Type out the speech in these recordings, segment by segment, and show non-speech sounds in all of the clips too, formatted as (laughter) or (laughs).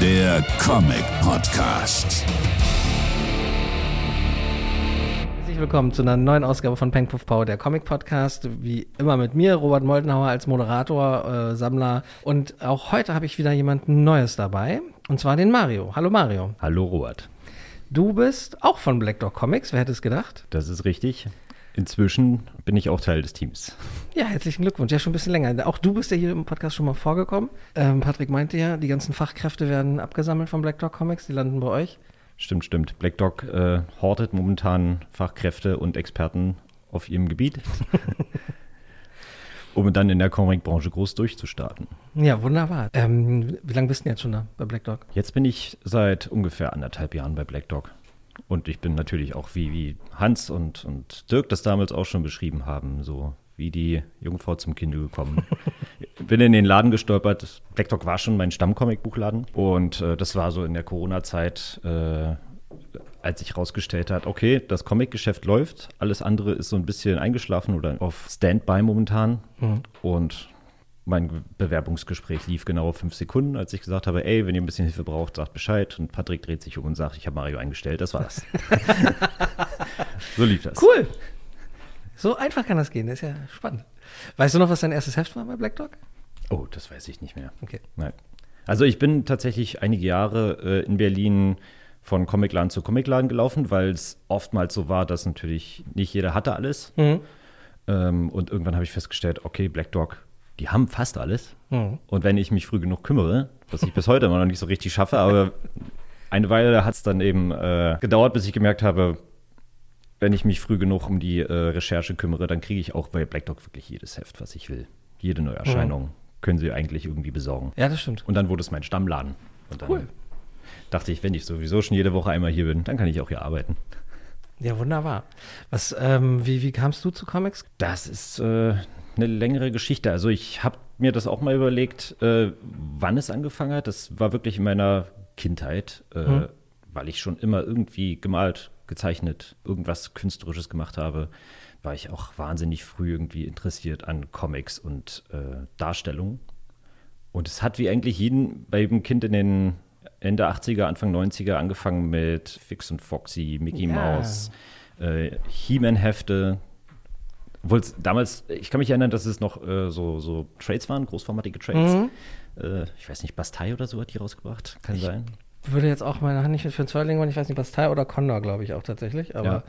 der Comic Podcast. Herzlich willkommen zu einer neuen Ausgabe von Peng Puff Power, der Comic Podcast. Wie immer mit mir, Robert Moldenhauer als Moderator, äh, Sammler. Und auch heute habe ich wieder jemanden Neues dabei. Und zwar den Mario. Hallo Mario. Hallo Robert. Du bist auch von Black Dog Comics, wer hätte es gedacht? Das ist richtig. Inzwischen bin ich auch Teil des Teams. Ja, herzlichen Glückwunsch. Ja, schon ein bisschen länger. Auch du bist ja hier im Podcast schon mal vorgekommen. Ähm, Patrick meinte ja, die ganzen Fachkräfte werden abgesammelt von Black Dog Comics. Die landen bei euch. Stimmt, stimmt. Black Dog äh, hortet momentan Fachkräfte und Experten auf ihrem Gebiet, (laughs) um dann in der Comic-Branche groß durchzustarten. Ja, wunderbar. Ähm, wie lange bist du jetzt schon da bei Black Dog? Jetzt bin ich seit ungefähr anderthalb Jahren bei Black Dog. Und ich bin natürlich auch wie, wie Hans und, und Dirk das damals auch schon beschrieben haben, so wie die Jungfrau zum Kinde gekommen. (laughs) bin in den Laden gestolpert. Black Dog war schon mein Stammcomic-Buchladen. Und äh, das war so in der Corona-Zeit, äh, als sich herausgestellt hat, okay, das Comic-Geschäft läuft, alles andere ist so ein bisschen eingeschlafen oder auf Standby momentan. Mhm. Und mein Bewerbungsgespräch lief genau fünf Sekunden, als ich gesagt habe, ey, wenn ihr ein bisschen Hilfe braucht, sagt Bescheid. Und Patrick dreht sich um und sagt, ich habe Mario eingestellt. Das war's. (laughs) so lief das. Cool. So einfach kann das gehen. Das ist ja spannend. Weißt du noch, was dein erstes Heft war bei Black Dog? Oh, das weiß ich nicht mehr. Okay. Nein. Also ich bin tatsächlich einige Jahre äh, in Berlin von Comicladen zu Comicladen gelaufen, weil es oftmals so war, dass natürlich nicht jeder hatte alles. Mhm. Ähm, und irgendwann habe ich festgestellt, okay, Black Dog, die haben fast alles. Mhm. Und wenn ich mich früh genug kümmere, was ich bis heute immer noch nicht so richtig schaffe, aber eine Weile hat es dann eben äh, gedauert, bis ich gemerkt habe, wenn ich mich früh genug um die äh, Recherche kümmere, dann kriege ich auch bei Black Dog wirklich jedes Heft, was ich will. Jede Neuerscheinung können sie eigentlich irgendwie besorgen. Ja, das stimmt. Und dann wurde es mein Stammladen. Und dann Cool. dachte ich, wenn ich sowieso schon jede Woche einmal hier bin, dann kann ich auch hier arbeiten. Ja, wunderbar. Was, ähm, wie, wie kamst du zu Comics? Das ist äh, eine längere Geschichte. Also ich habe mir das auch mal überlegt, äh, wann es angefangen hat. Das war wirklich in meiner Kindheit, äh, Mhm. weil ich schon immer irgendwie gemalt, gezeichnet, irgendwas Künstlerisches gemacht habe, war ich auch wahnsinnig früh irgendwie interessiert an Comics und äh, Darstellung. Und es hat wie eigentlich jeden, bei jedem Kind in den Ende 80er, Anfang 90er angefangen mit Fix und Foxy, Mickey Ja. Mouse, äh, He-Man-Hefte. Obwohl es damals, ich kann mich erinnern, dass es noch äh, so, so Trades waren, großformatige Trades. Mhm. Äh, ich weiß nicht, Bastei oder so hat die rausgebracht. Kann sein. Würde jetzt auch meine Hand nicht für einen Zweiling machen. Ich weiß nicht, Bastei oder Condor, glaube ich auch tatsächlich. Aber Ja.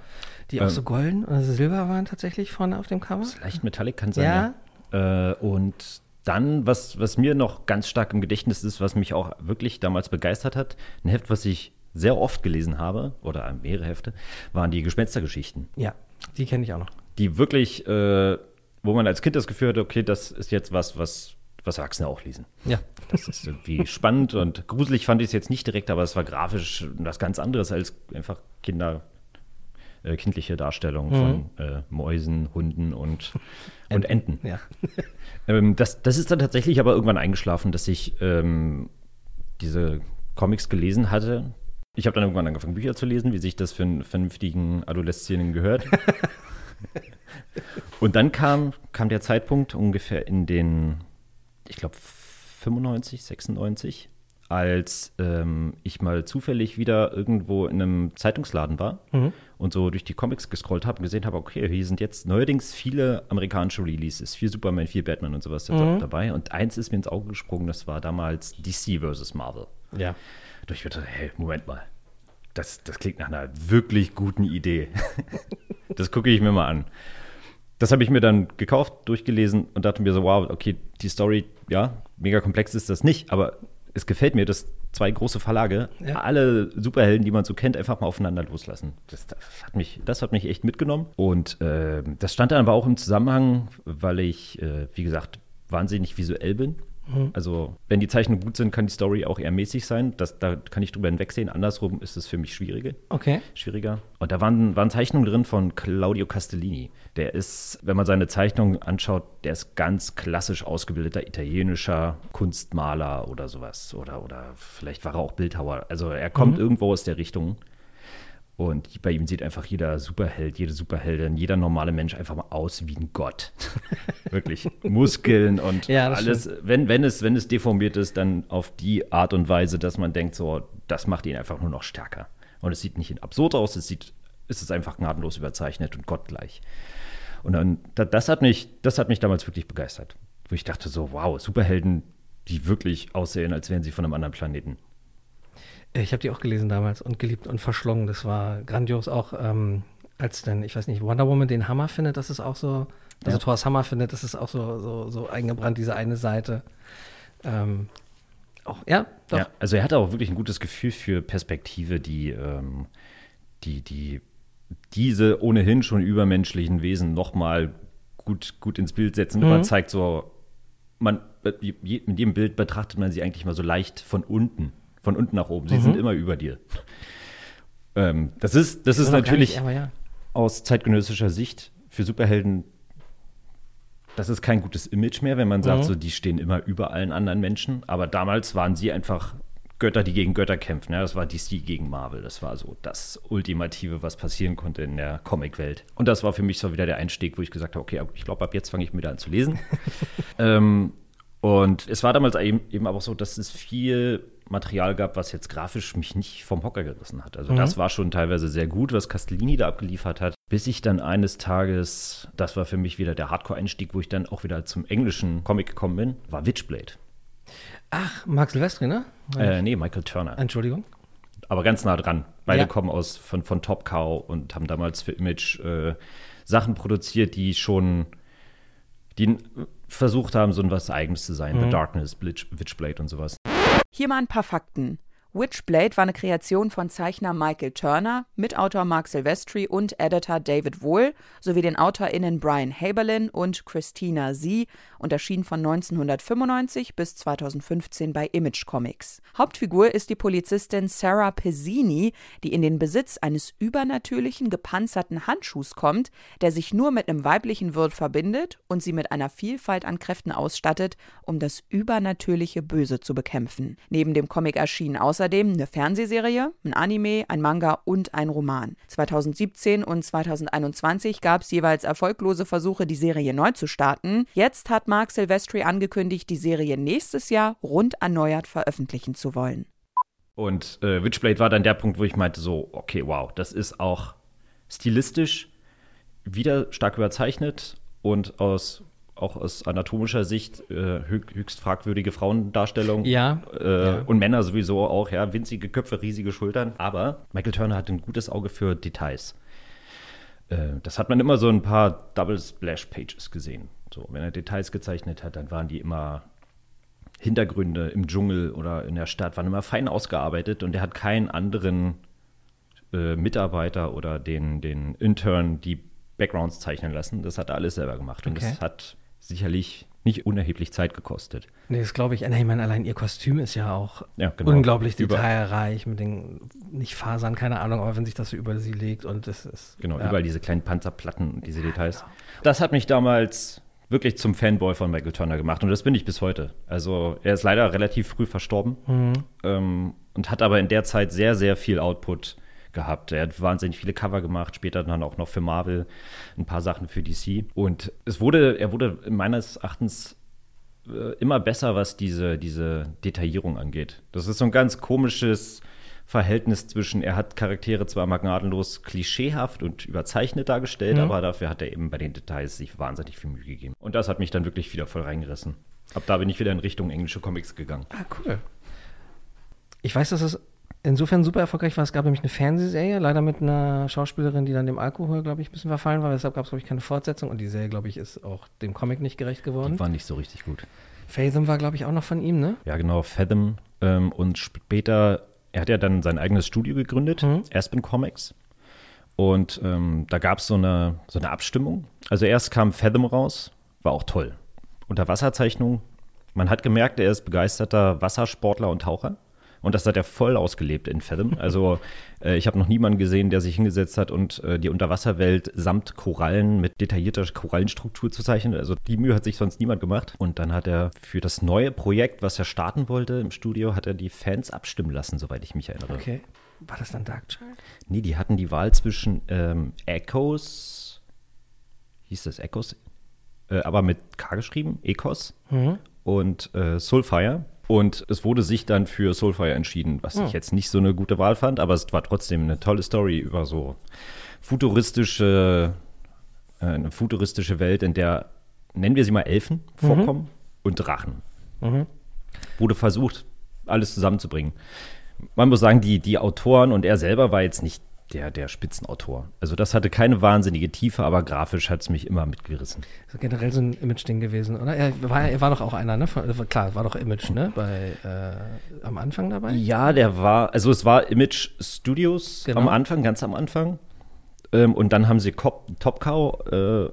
die auch Ähm. so golden oder silber waren tatsächlich vorne auf dem Cover. Leicht Metallic kann sein. Ja. Ja. Äh, und dann, was, was mir noch ganz stark im Gedächtnis ist, was mich auch wirklich damals begeistert hat, ein Heft, was ich sehr oft gelesen habe, oder mehrere Hefte, waren die Gespenstergeschichten. Ja, die kenne ich auch noch. Die wirklich, äh, wo man als Kind das Gefühl hatte, okay, das ist jetzt was, was, was Erwachsene auch lesen. Ja. Das ist irgendwie (laughs) spannend und gruselig fand ich es jetzt nicht direkt, aber es war grafisch was ganz anderes als einfach Kinder, äh, kindliche Darstellung von äh, Mäusen, Hunden und, (laughs) und Enten. Ja. (laughs) Ähm, das, das ist dann tatsächlich aber irgendwann eingeschlafen, dass ich ähm, diese Comics gelesen hatte. Ich habe dann irgendwann angefangen, Bücher zu lesen, wie sich das für einen vernünftigen Adoleszentin gehört. (laughs) Und dann kam, kam der Zeitpunkt ungefähr in den, ich glaube, 95, 96, als ähm, ich mal zufällig wieder irgendwo in einem Zeitungsladen war Mhm. und so durch die Comics gescrollt habe und gesehen habe, okay, hier sind jetzt neuerdings viele amerikanische Releases, viel Superman, viel Batman und sowas Mhm. dabei. Und eins ist mir ins Auge gesprungen, das war damals DC versus Marvel. Ja. Und ich dachte, hey, Moment mal. Das, das klingt nach einer wirklich guten Idee. (laughs) das gucke ich mir mal an. Das habe ich mir dann gekauft, durchgelesen und dachte mir so, wow, okay, die Story, ja, mega komplex ist das nicht, aber es gefällt mir, dass zwei große Verlage Ja. alle Superhelden, die man so kennt, einfach mal aufeinander loslassen. Das, das, hat, mich, das hat mich echt mitgenommen. Und äh, das stand dann aber auch im Zusammenhang, weil ich, äh, wie gesagt, wahnsinnig visuell bin. Also, wenn die Zeichnungen gut sind, kann die Story auch eher mäßig sein. Das, da kann ich drüber hinwegsehen. Andersrum ist es für mich schwieriger. Okay. schwieriger. Und da waren, waren Zeichnungen drin von Claudio Castellini. Der ist, wenn man seine Zeichnungen anschaut, der ist ganz klassisch ausgebildeter italienischer Kunstmaler oder sowas. Oder, oder vielleicht war er auch Bildhauer. Also er kommt irgendwo aus der Richtung. Und bei ihm sieht einfach jeder Superheld, jede Superheldin, jeder normale Mensch einfach mal aus wie ein Gott. (laughs) Wirklich. Muskeln und Ja, alles. Wenn, wenn, es, wenn es deformiert ist, dann auf die Art und Weise, dass man denkt, so, das macht ihn einfach nur noch stärker. Und es sieht nicht absurd aus, es sieht, es ist einfach gnadenlos überzeichnet und gottgleich. Und dann, da- das hat mich, das hat mich damals wirklich begeistert. Wo ich dachte so, wow, Superhelden, die wirklich aussehen, als wären sie von einem anderen Planeten. Ich habe die auch gelesen damals und geliebt und verschlungen. Das war grandios. Auch ähm, als dann, ich weiß nicht, Wonder Woman den Hammer findet, das ist auch so, also Ja. Thors Hammer findet, das ist auch so, so, so eingebrannt, diese eine Seite. Ähm, auch, ja, doch. Ja, also er hatte auch wirklich ein gutes Gefühl für Perspektive, die, ähm, die, die diese ohnehin schon übermenschlichen Wesen nochmal gut, gut ins Bild setzen. Mhm. Man zeigt so, man, mit jedem Bild betrachtet man sie eigentlich mal so leicht von unten, von unten nach oben. Sie Mhm. sind immer über dir. Ähm, das ist, das ist natürlich nicht, aber ja. aus zeitgenössischer Sicht für Superhelden, das ist kein gutes Image mehr, wenn man sagt, Mhm. so, die stehen immer über allen anderen Menschen. Aber damals waren sie einfach Götter, die gegen Götter kämpfen. Ja, das war DC gegen Marvel. Das war so das Ultimative, was passieren konnte in der Comicwelt. Und das war für mich so wieder der Einstieg, wo ich gesagt habe, okay, ich glaube, ab jetzt fange ich wieder an zu lesen. (laughs) ähm, und es war damals eben, eben aber auch so, dass es viel Material gab, was jetzt grafisch mich nicht vom Hocker gerissen hat. Also das war schon teilweise sehr gut, was Castellini da abgeliefert hat, bis ich dann eines Tages, das war für mich wieder der Hardcore-Einstieg, wo ich dann auch wieder zum englischen Comic gekommen bin, war Witchblade. Ach, Mark Silvestri, ne? Äh, nee, Michael Turner. Entschuldigung. aber ganz nah dran. Beide Ja. kommen aus von, von Top Cow und haben damals für Image äh, Sachen produziert, die schon die versucht haben, so was Eigenes zu sein. The Darkness, Blitch, Witchblade und sowas. Hier mal ein paar Fakten. Witchblade war eine Kreation von Zeichner Michael Turner, Mitautor Mark Silvestri und Editor David Wohl sowie den AutorInnen Brian Haberlin und Christina Sie und erschien von 1995 bis 2015 bei Image Comics. Hauptfigur ist die Polizistin Sarah Pezzini, die in den Besitz eines übernatürlichen gepanzerten Handschuhs kommt, der sich nur mit einem weiblichen Wirt verbindet und sie mit einer Vielfalt an Kräften ausstattet, um das übernatürliche Böse zu bekämpfen. Neben dem Comic erschienen außerdem eine Fernsehserie, ein Anime, ein Manga und ein Roman. 2017 und 2021 gab es jeweils erfolglose Versuche, die Serie neu zu starten. Jetzt hat Mark Silvestri angekündigt, die Serie nächstes Jahr rund erneuert veröffentlichen zu wollen. Und äh, Witchblade war dann der Punkt, wo ich meinte, so, okay, wow, das ist auch stilistisch wieder stark überzeichnet und aus auch aus anatomischer Sicht äh, höch, höchst fragwürdige Frauendarstellung. Ja, Äh, ja. Und Männer sowieso auch, ja, winzige Köpfe, riesige Schultern. Aber Michael Turner hat ein gutes Auge für Details. Äh, das hat man immer so ein paar Double Splash Pages gesehen. So, wenn er Details gezeichnet hat, dann waren die immer Hintergründe im Dschungel oder in der Stadt waren immer fein ausgearbeitet und er hat keinen anderen äh, Mitarbeiter oder den, den Intern die Backgrounds zeichnen lassen. Das hat er alles selber gemacht und Okay. das hat sicherlich nicht unerheblich Zeit gekostet. Nee, das glaube ich. Ich meine, allein ihr Kostüm ist ja auch Ja, genau. unglaublich Über- detailreich mit den, nicht Fasern, keine Ahnung, aber wenn sich das so über sie legt und das ist. Genau, ja. überall diese kleinen Panzerplatten und diese Details. Das hat mich damals wirklich zum Fanboy von Michael Turner gemacht und das bin ich bis heute. Also er ist leider relativ früh verstorben ähm, und hat aber in der Zeit sehr, sehr viel Output gehabt. Er hat wahnsinnig viele Cover gemacht, später dann auch noch für Marvel ein paar Sachen für DC. Und es wurde, er wurde meines Erachtens äh, immer besser, was diese, diese Detaillierung angeht. Das ist so ein ganz komisches Verhältnis zwischen, er hat Charaktere zwar magnatenlos klischeehaft und überzeichnet dargestellt, aber dafür hat er eben bei den Details sich wahnsinnig viel Mühe gegeben. Und das hat mich dann wirklich wieder voll reingerissen. Ab da bin ich wieder in Richtung englische Comics gegangen. Ah, cool. Ich weiß, dass es insofern super erfolgreich war. Es gab nämlich eine Fernsehserie, leider mit einer Schauspielerin, die dann dem Alkohol, glaube ich, ein bisschen verfallen war. Deshalb gab es, glaube ich, keine Fortsetzung. Und die Serie, glaube ich, ist auch dem Comic nicht gerecht geworden. Die waren nicht so richtig gut. Fathom war, glaube ich, auch noch von ihm, ne? Ja, genau, Fathom. Ähm, und später, er hat ja dann sein eigenes Studio gegründet, Aspen Comics. Und ähm, da gab so es eine, so eine Abstimmung. Also erst kam Fathom raus, war auch toll. Unterwasserzeichnung. Man hat gemerkt, er ist begeisterter Wassersportler und Taucher. Und das hat er voll ausgelebt in Fathom. (laughs) Also äh, ich habe noch niemanden gesehen, der sich hingesetzt hat und äh, die Unterwasserwelt samt Korallen mit detaillierter Korallenstruktur zu zeichnen. Also die Mühe hat sich sonst niemand gemacht. Und dann hat er für das neue Projekt, was er starten wollte im Studio, hat er die Fans abstimmen lassen, soweit ich mich erinnere. Okay. War das dann Darkchild? Nee, die hatten die Wahl zwischen ähm, Echoes, hieß das Echoes? äh, aber mit K geschrieben, Ecos und äh, Soulfire. Und es wurde sich dann für Soulfire entschieden, was ich jetzt nicht so eine gute Wahl fand, aber es war trotzdem eine tolle Story über so futuristische, äh, eine futuristische Welt, in der, nennen wir sie mal Elfen, vorkommen und Drachen. Wurde versucht, alles zusammenzubringen. Man muss sagen, die, die Autoren und er selber war jetzt nicht der, der Spitzenautor. Also das hatte keine wahnsinnige Tiefe, aber grafisch hat es mich immer mitgerissen. Das ist generell so ein Image-Ding gewesen, oder? Er war, er war doch auch einer, ne? Von, klar, war doch Image, ne? Bei, äh, am Anfang dabei? Ja, der war, also es war Image Studios Genau. am Anfang, ganz am Anfang. Ähm, und dann haben sie Cop, Top Cow äh,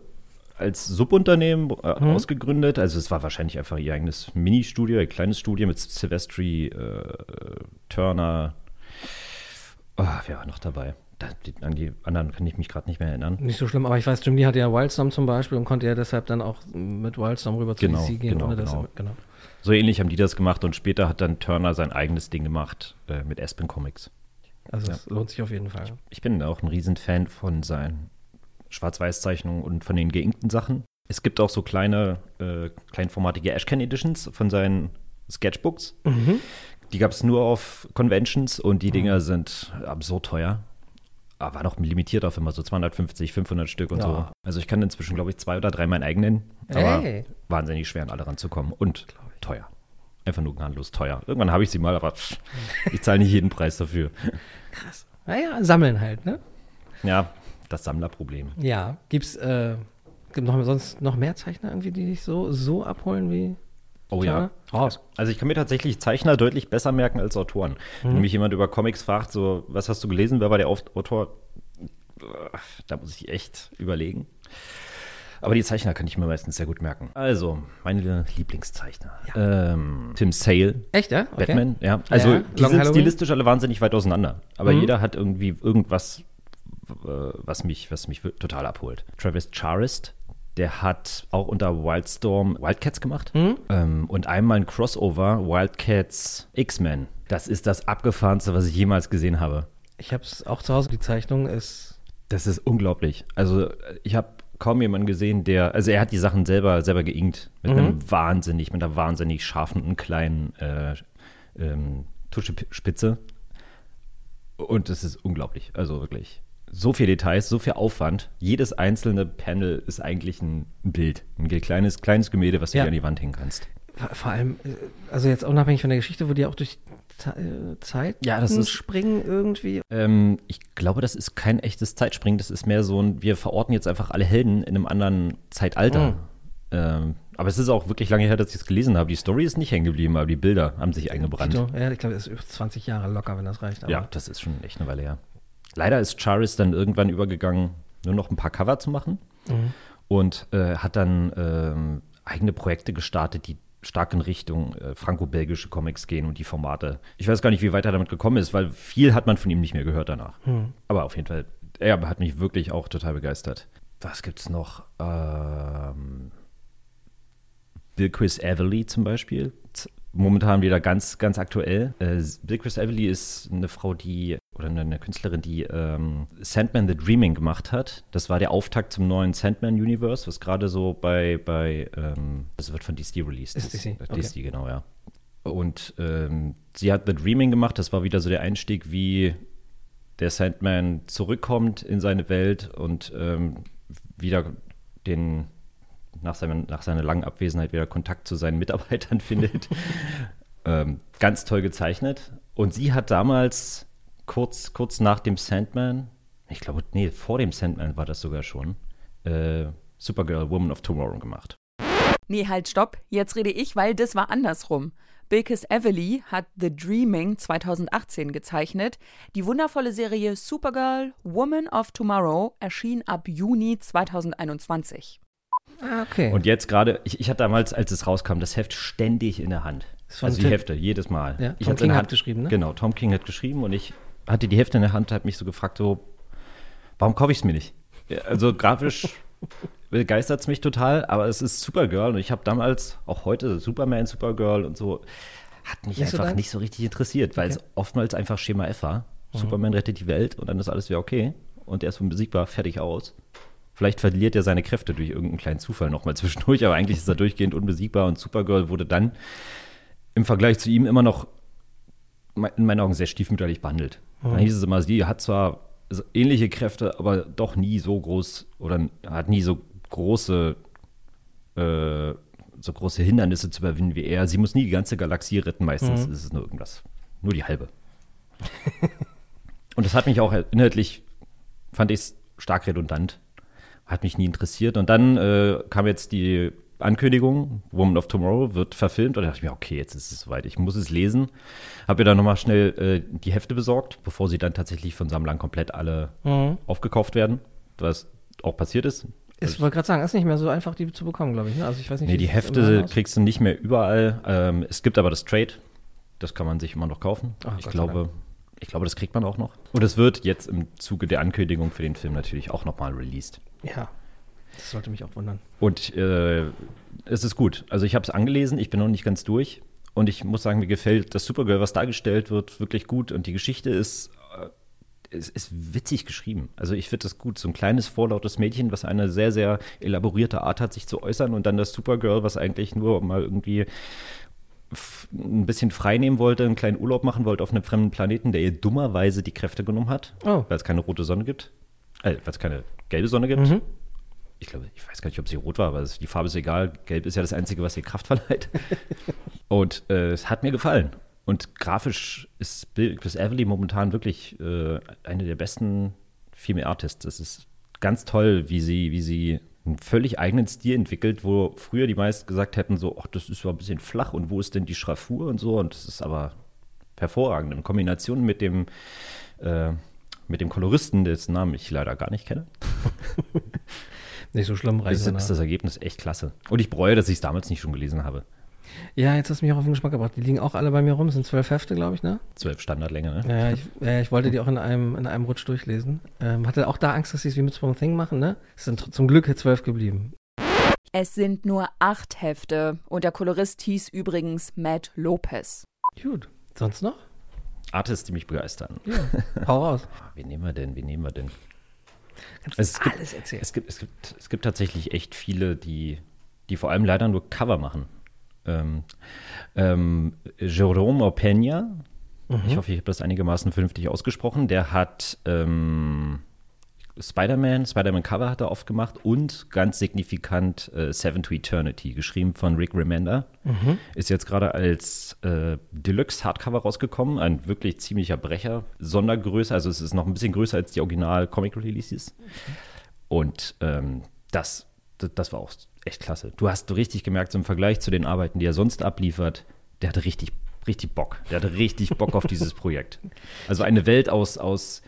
als Subunternehmen äh, ausgegründet. Also es war wahrscheinlich einfach ihr eigenes Mini-Studio, ihr kleines Studio mit Silvestri, äh, Turner. Oh, wer war noch dabei? Da, die, an die anderen kann ich mich gerade nicht mehr erinnern. Nicht so schlimm, aber ich weiß, Jim Lee hatte ja Wildstorm zum Beispiel und konnte ja deshalb dann auch mit Wildstorm rüber zu Genau, DC gehen, genau, genau. er, genau. So ähnlich haben die das gemacht und später hat dann Turner sein eigenes Ding gemacht äh, mit Aspen Comics. Also es lohnt sich auf jeden Fall. Ich bin auch ein Riesenfan von seinen Schwarz-Weiß-Zeichnungen und von den geinkten Sachen. Es gibt auch so kleine, äh, kleinformatige Ashcan Editions von seinen Sketchbooks. Die gab es nur auf Conventions und die Dinger sind absurd teuer. Aber war noch limitiert auf immer so 250, 500 Stück und Ja. so. Also ich kann inzwischen, glaube ich, zwei oder drei meinen eigenen. Aber Hey. wahnsinnig schwer an alle ranzukommen und teuer. Einfach nur gnadenlos teuer. Irgendwann habe ich sie mal, aber pff, ich zahle nicht jeden Preis dafür. Naja, sammeln halt, ne? Ja, das Sammlerproblem. Ja. Gibt's, äh, gibt noch sonst noch mehr Zeichner irgendwie, die dich so, so abholen wie Oh ja. Turner? Raus. Also ich kann mir tatsächlich Zeichner deutlich besser merken als Autoren. Wenn mich jemand über Comics fragt, so, was hast du gelesen, wer war der Autor? Da muss ich echt überlegen. Aber die Zeichner kann ich mir meistens sehr gut merken. Also, meine Lieblingszeichner. Ähm, Tim Sale, Echt, ja? Okay. Batman, ja. Also Ja, die sind stilistisch alle wahnsinnig weit auseinander. Aber jeder hat irgendwie irgendwas, äh, was mich, was mich total abholt. Travis Charist, der hat auch unter Wildstorm Wildcats gemacht. Ähm, und einmal ein Crossover, Wildcats X-Men. Das ist das abgefahrenste, was ich jemals gesehen habe. Ich hab's auch zu Hause. Die Zeichnung ist Das ist unglaublich. Also ich habe kaum jemanden gesehen, der, also er hat die Sachen selber, selber geinkt mit einem wahnsinnig, mit einer wahnsinnig scharfen und kleinen äh, ähm, Tuschespitze. Und es ist unglaublich. Also wirklich. So viel Details, so viel Aufwand. Jedes einzelne Panel ist eigentlich ein Bild. Ein kleines, kleines Gemälde, was du Ja. dir an die Wand hängen kannst. vor- allem, äh, also jetzt unabhängig von der Geschichte, wo die auch durch äh, Zeit Ja, das ist- springen irgendwie. Ähm, ich glaube, das ist kein echtes Zeitspringen. Das ist mehr so ein, wir verorten jetzt einfach alle Helden in einem anderen Zeitalter. Ähm, aber es ist auch wirklich lange her, dass ich es gelesen habe. Die Story ist nicht hängen geblieben, aber die Bilder haben sich eingebrannt. Ja, ich glaube, das ist über 20 Jahre locker, wenn das reicht. Ja, das ist schon echt eine Weile her. Leider ist Charis dann irgendwann übergegangen, nur noch ein paar Cover zu machen und äh, hat dann ähm, eigene Projekte gestartet, die stark in Richtung äh, franco-belgische Comics gehen und die Formate. Ich weiß gar nicht, wie weit er damit gekommen ist, weil viel hat man von ihm nicht mehr gehört danach. Aber auf jeden Fall, er hat mich wirklich auch total begeistert. Was gibt's noch? Ähm, Bill Chris Everly zum Beispiel. Momentan wieder ganz, ganz aktuell. Äh, Bill Chris Everly ist eine Frau, die, oder eine, Künstlerin, die ähm, Sandman the Dreaming gemacht hat. Das war der Auftakt zum neuen Sandman-Universe, was gerade so bei, bei ähm, das wird von DC released. Ist DC, Äh, okay. DC, genau, ja. Und ähm, sie hat The Dreaming gemacht, das war wieder so der Einstieg, wie der Sandman zurückkommt in seine Welt und ähm, wieder den nach, seinem, nach seiner langen Abwesenheit wieder Kontakt zu seinen Mitarbeitern (laughs) findet. (laughs) ähm, ganz toll gezeichnet. Und sie hat damals kurz, kurz nach dem Sandman, ich glaube, nee, vor dem Sandman war das sogar schon, äh, Supergirl Woman of Tomorrow gemacht. Nee, halt, stopp. Jetzt rede ich, weil das war andersrum. Bilkis Evely hat The Dreaming 2018 gezeichnet. Die wundervolle Serie Supergirl Woman of Tomorrow erschien ab Juni 2021. Ah, okay. Und jetzt gerade, ich, ich hatte damals, als es rauskam, das Heft ständig in der Hand. Also die Tim- Hefte, jedes Mal. Ja, ich Tom hatte in King der hat geschrieben, ne? Genau, Tom King hat geschrieben und ich hatte die Hefte in der Hand, habe mich so gefragt, so, warum kaufe ich es mir nicht? Also grafisch (laughs) begeistert es mich total, aber es ist Supergirl und ich habe damals, auch heute, Superman, Supergirl und so, hat mich Nicht so einfach deins? nicht so richtig interessiert, weil Okay. es oftmals einfach Schema F war. Superman rettet die Welt und dann ist alles wieder okay und er ist unbesiegbar, fertig aus. Vielleicht verliert er seine Kräfte durch irgendeinen kleinen Zufall nochmal zwischendurch, aber eigentlich ist er durchgehend unbesiegbar und Supergirl wurde dann im Vergleich zu ihm immer noch in meinen Augen sehr stiefmütterlich behandelt. Mhm. Dann hieß es immer, sie hat zwar ähnliche Kräfte, aber doch nie so groß oder hat nie so große äh, so große Hindernisse zu überwinden wie er. Sie muss nie die ganze Galaxie retten, meistens mhm. ist es nur irgendwas. Nur die halbe. und das hat mich auch inhaltlich, fand ich stark redundant. Hat mich nie interessiert. Und dann äh, kam jetzt die Ankündigung, Woman of Tomorrow wird verfilmt. Und da dachte ich mir, okay, jetzt ist es soweit. Ich muss es lesen. Habe mir dann nochmal schnell äh, die Hefte besorgt, bevor sie dann tatsächlich von Sammlern komplett alle mhm. aufgekauft werden. Was auch passiert ist. Ich wollte gerade sagen, ist nicht mehr so einfach, die zu bekommen, glaube ich. Ne? Also ich weiß nicht. Nee, die Hefte kriegst du nicht mehr überall. Ähm, es gibt aber das Trade. Das kann man sich immer noch kaufen. Ach, ich Gott glaube, ich glaube, das kriegt man auch noch. Und es wird jetzt im Zuge der Ankündigung für den Film natürlich auch nochmal released. Ja. Das sollte mich auch wundern. Und äh, es ist gut. Also ich habe es angelesen, ich bin noch nicht ganz durch. Und ich muss sagen, mir gefällt das Supergirl, was dargestellt wird, wirklich gut. Und die Geschichte ist es ist witzig geschrieben. Also ich finde das gut. So ein kleines, vorlautes Mädchen, was eine sehr, sehr elaborierte Art hat, sich zu äußern und dann das Supergirl, was eigentlich nur mal irgendwie ein bisschen frei nehmen wollte, einen kleinen Urlaub machen wollte auf einem fremden Planeten, der ihr dummerweise die Kräfte genommen hat, oh. weil es keine rote Sonne gibt. Äh, weil es keine gelbe Sonne gibt. Mhm. Ich glaube, ich weiß gar nicht, ob sie rot war, aber die Farbe ist egal. Gelb ist ja das Einzige, was ihr Kraft verleiht. (laughs) und äh, es hat mir gefallen. Und grafisch ist Chris Everly momentan wirklich äh, eine der besten Female Artists. Es ist ganz toll, wie sie, wie sie einen völlig eigenen Stil entwickelt, wo früher die meisten gesagt hätten, so, ach, das ist so ein bisschen flach und wo ist denn die Schraffur und so. Und das ist aber hervorragend. In Kombination mit dem, äh, mit dem Koloristen, dessen Namen ich leider gar nicht kenne. (laughs) nicht so schlimm, ist, ist das Ergebnis echt klasse. Und ich bereue, dass ich es damals nicht schon gelesen habe. Ja, jetzt hast du mich auch auf den Geschmack gebracht. Die liegen auch alle bei mir rum. Das sind zwölf Hefte, glaube ich, ne? Zwölf Standardlänge, ne? Ja, ich, ja, ich wollte die auch in einem, in einem Rutsch durchlesen. Ähm, hatte auch da Angst, dass sie es wie mit Swamp Thing machen, ne? Es sind zum Glück zwölf geblieben. Es sind nur acht Hefte und der Kolorist hieß übrigens Matt Lopez. Gut. Sonst noch? Artists, die mich begeistern. Ja. Hau raus. (laughs) Wie nehmen wir denn? Wie nehmen wir denn? Kannst es alles gibt, erzählen. Es gibt, es, gibt, es gibt tatsächlich echt viele, die, die vor allem leider nur Cover machen ähm, ähm, Jerome Opeña, mhm. ich hoffe, ich habe das einigermaßen vernünftig ausgesprochen, der hat ähm, Spider-Man, Spider-Man Cover hat er oft gemacht und ganz signifikant äh, Seven to Eternity, geschrieben von Rick Remender. Mhm. Ist jetzt gerade als äh, Deluxe Hardcover rausgekommen, ein wirklich ziemlicher Brecher, Sondergröße, also es ist noch ein bisschen größer als die Original Comic Releases. Mhm. Und ähm, das, das war auch echt klasse. Du hast richtig gemerkt, so im Vergleich zu den Arbeiten, die er sonst abliefert, der hatte richtig, richtig Bock. Der hatte richtig Bock auf dieses Projekt. Also eine Welt aus, aus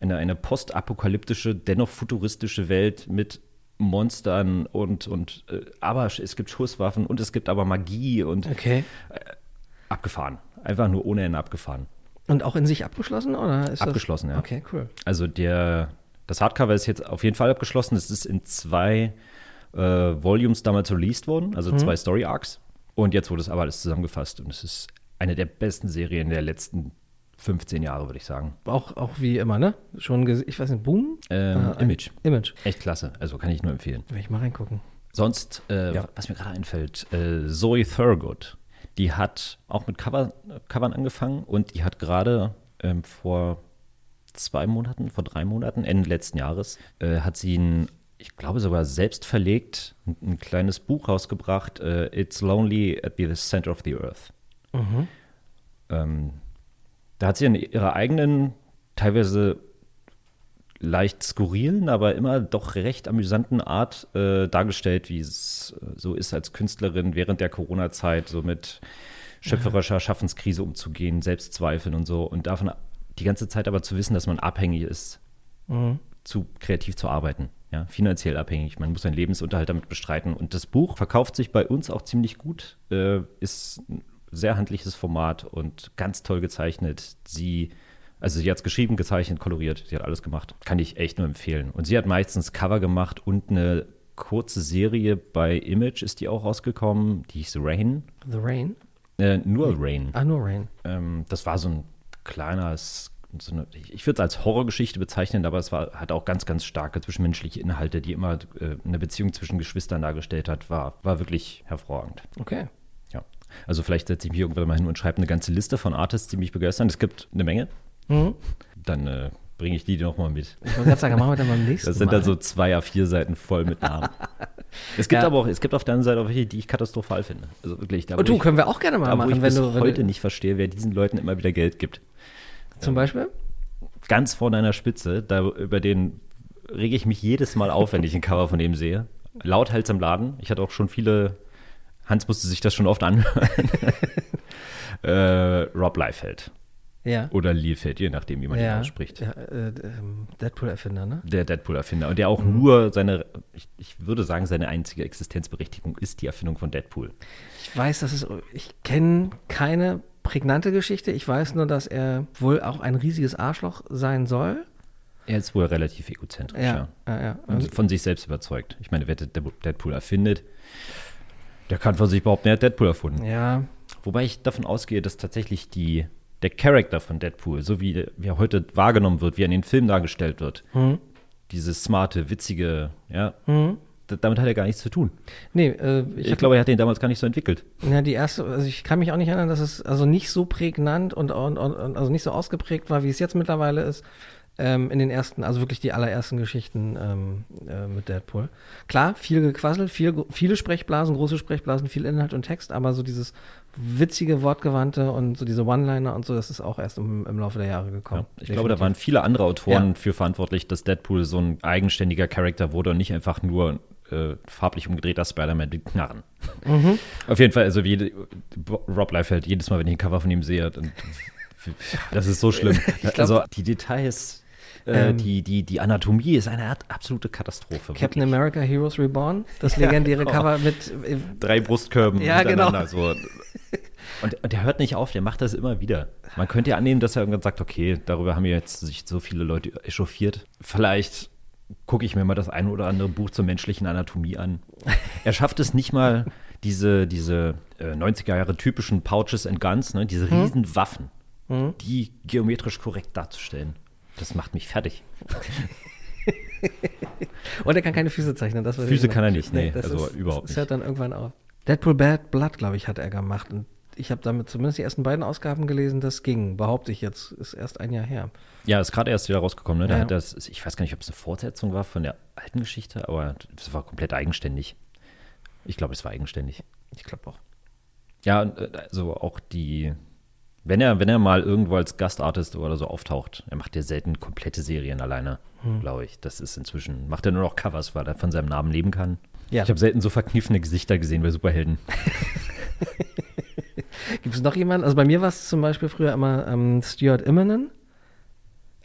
eine, eine postapokalyptische, dennoch futuristische Welt mit Monstern und, und äh, aber es gibt Schusswaffen und es gibt aber Magie und okay. äh, abgefahren. Einfach nur ohne Ende abgefahren. Und auch in sich abgeschlossen, oder? Ist abgeschlossen, das? ja. Okay, cool. Also der, das Hardcover ist jetzt auf jeden Fall abgeschlossen. Es ist in zwei äh, Volumes damals released worden, also mhm. zwei Story Arcs. Und jetzt wurde es aber alles zusammengefasst und es ist eine der besten Serien der letzten 15 Jahre, würde ich sagen. Auch, auch wie immer, ne? Schon, ich weiß nicht, Boom? Ähm, äh, Image. Image. Echt klasse, also kann ich nur empfehlen. Will ich mal reingucken. Sonst, äh, ja. was mir gerade einfällt, äh, Zoe Thurgood, die hat auch mit Cover, Covern angefangen und die hat gerade ähm, vor zwei Monaten, vor drei Monaten, Ende letzten Jahres, äh, hat sie ein ich glaube sogar selbst verlegt, ein, ein kleines Buch rausgebracht, uh, It's Lonely at the Center of the Earth. Mhm. Ähm, da hat sie in ihrer eigenen, teilweise leicht skurrilen, aber immer doch recht amüsanten Art äh, dargestellt, wie es äh, so ist, als Künstlerin während der Corona-Zeit so mit schöpferischer Schaffenskrise umzugehen, Selbstzweifeln und so und davon die ganze Zeit aber zu wissen, dass man abhängig ist, mhm. zu kreativ zu arbeiten ja, finanziell abhängig. Man muss seinen Lebensunterhalt damit bestreiten. Und das Buch verkauft sich bei uns auch ziemlich gut, äh, ist sehr handliches Format und ganz toll gezeichnet. Sie, also sie hat es geschrieben, gezeichnet, koloriert, sie hat alles gemacht. Kann ich echt nur empfehlen. Und sie hat meistens Cover gemacht und eine kurze Serie bei Image ist die auch rausgekommen, die hieß Rain. The Rain? Äh, nur Rain. Ah, nur Rain. Ähm, das war so ein kleiner so eine, ich würde es als Horrorgeschichte bezeichnen, aber es war, hat auch ganz, ganz starke zwischenmenschliche Inhalte, die immer äh, eine Beziehung zwischen Geschwistern dargestellt hat, war, war wirklich hervorragend. Okay. Ja. Also vielleicht setze ich mich irgendwann mal hin und schreibe eine ganze Liste von Artists, die mich begeistern. Es gibt eine Menge. Mhm. Dann äh, bringe ich die nochmal mit. Ich wollte gerade sagen, machen wir dann beim (laughs) nächsten Das sind Mal. dann so zwei A4-Seiten voll mit Namen. (laughs) es gibt Ja. aber auch, es gibt auf der anderen Seite auch welche, die ich katastrophal finde. Also wirklich, da Und wo du, ich, können wir auch gerne mal da, machen, ich wenn bis du, wenn heute du nicht verstehe, wer diesen Leuten immer wieder Geld gibt. zum Beispiel. Ganz vorne an der Spitze, da über den rege ich mich jedes Mal auf, wenn ich ein Cover von dem sehe. Lauthals im Laden. Ich hatte auch schon viele, Hans musste sich das schon oft anhören. (laughs) äh, Rob Liefeld Ja. oder Liefeld, je nachdem, wie man ihn ja. ausspricht. ja äh, ähm, Deadpool-Erfinder, ne? Der Deadpool-Erfinder. Und der auch Mhm. nur seine, ich, ich würde sagen, seine einzige Existenzberechtigung ist die Erfindung von Deadpool. Ich weiß, dass es, ich kenne keine prägnante Geschichte. Ich weiß nur, dass er wohl auch ein riesiges Arschloch sein soll. Er ist wohl relativ egozentrisch, ja. ja, ja. Und von sich selbst überzeugt. Ich meine, wer Deadpool erfindet, der kann von sich behaupten, er hat Deadpool erfunden. ja, Wobei ich davon ausgehe, dass tatsächlich die, der Charakter von Deadpool, so wie, wie er heute wahrgenommen wird, wie er in den Filmen dargestellt wird, Hm. dieses smarte, witzige, ja, d- damit hat er gar nichts zu tun. nee, äh, Ich, ich, glaube, er hat den damals gar nicht so entwickelt. Ja, die erste, also ich kann mich auch nicht erinnern, dass es also nicht so prägnant und, und, und und also nicht so ausgeprägt war, wie es jetzt mittlerweile ist. Ähm, in den ersten, also wirklich die allerersten Geschichten ähm, äh, mit Deadpool. Klar, viel gequasselt, viel, viele Sprechblasen, große Sprechblasen, viel Inhalt und Text, aber so dieses witzige, wortgewandte und so diese One-Liner und so, das ist auch erst im, im Laufe der Jahre gekommen. Ja, ich glaube, da waren viele andere Autoren für verantwortlich, dass Deadpool so ein eigenständiger Charakter wurde und nicht einfach nur äh, farblich umgedrehter Spider-Man mit Knarren. Mhm. Auf jeden Fall, also jede, Rob Liefeld, jedes Mal, wenn ich ein Cover von ihm sehe, dann, (laughs) das ist so schlimm. glaub- also die Details, äh, Ähm, die, die, die Anatomie ist eine Art absolute Katastrophe. Captain wirklich. America Heroes Reborn, das (laughs) legendäre genau. Cover mit äh, Drei Brustkörben Ja, genau. miteinander. So. Und, und der hört nicht auf, der macht das immer wieder. Man könnte ja annehmen, dass er irgendwann sagt, okay, darüber haben jetzt sich so viele Leute echauffiert. Vielleicht gucke ich mir mal das eine oder andere Buch zur menschlichen Anatomie an. Er schafft es nicht mal, diese, diese äh, 90er Jahre typischen Pouches and Guns, ne, diese Hm? riesen Waffen, die geometrisch korrekt darzustellen. Das macht mich fertig. (laughs) Und er kann keine Füße zeichnen. Das Füße kann er nicht, nee, das also ist, überhaupt Das nicht. hört dann irgendwann auf. Deadpool Bad Blood, glaube ich, hat er gemacht. Und ich habe damit zumindest die ersten beiden Ausgaben gelesen. Das ging, behaupte ich jetzt. Ist erst ein Jahr her. Ja, ist gerade erst wieder rausgekommen. Ne? Da Ja. hat das, ich weiß gar nicht, ob es eine Fortsetzung war von der alten Geschichte, aber es war komplett eigenständig. Ich glaube, es war eigenständig. Ich glaube auch. Ja, und, äh, also auch die, wenn er, wenn er mal irgendwo als Gastartist oder so auftaucht, er macht ja selten komplette Serien alleine, Hm. glaube ich. Das ist inzwischen, macht er nur noch Covers, weil er von seinem Namen leben kann. Ja. Ich habe selten so verkniffene Gesichter gesehen bei Superhelden. (laughs) (laughs) Gibt es noch jemanden? Also bei mir war es zum Beispiel früher immer ähm, Stuart Immonen.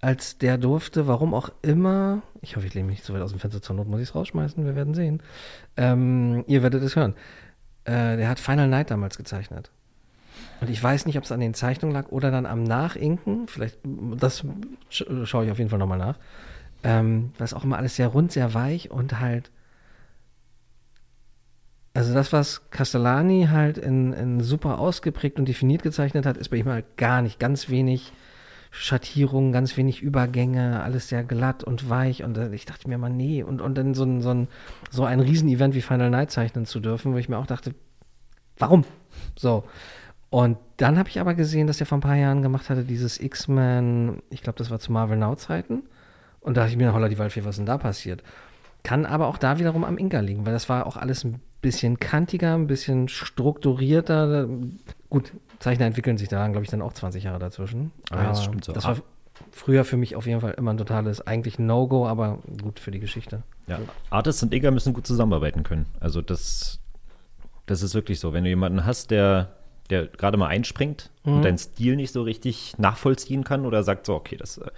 Als der durfte, warum auch immer, ich hoffe, ich lehne mich nicht so weit aus dem Fenster, zur Not muss ich es rausschmeißen, wir werden sehen. Ähm, ihr werdet es hören. Äh, der hat Final Night damals gezeichnet. Und ich weiß nicht, ob es an den Zeichnungen lag oder dann am Nachinken. Vielleicht, das sch schaue ich auf jeden Fall nochmal nach. Ähm, das ist auch immer alles sehr rund, sehr weich und halt. Also das, was Castellani halt in, in super ausgeprägt und definiert gezeichnet hat, ist bei ihm halt gar nicht. Ganz wenig Schattierungen, ganz wenig Übergänge, alles sehr glatt und weich. Und ich dachte mir mal, nee. Und, und dann so ein, so ein, so ein Riesenevent wie Final Night zeichnen zu dürfen, wo ich mir auch dachte, warum? So. Und dann habe ich aber gesehen, dass er vor ein paar Jahren gemacht hatte, dieses X-Men, ich glaube, das war zu Marvel Now-Zeiten. Und da dachte ich mir, holla die Waldfee, was ist denn da passiert? Kann aber auch da wiederum am Inka liegen, weil das war auch alles ein bisschen kantiger, ein bisschen strukturierter. Gut, Zeichner entwickeln sich da, glaube ich, dann auch 20 Jahre dazwischen. Ah das stimmt so. Das war früher für mich auf jeden Fall immer ein totales, eigentlich No-Go, aber gut für die Geschichte. Ja. Artists und Digger müssen gut zusammenarbeiten können. Also das, das ist wirklich so. Wenn du jemanden hast, der, der gerade mal einspringt Mhm. und deinen Stil nicht so richtig nachvollziehen kann oder sagt so, okay, das äh,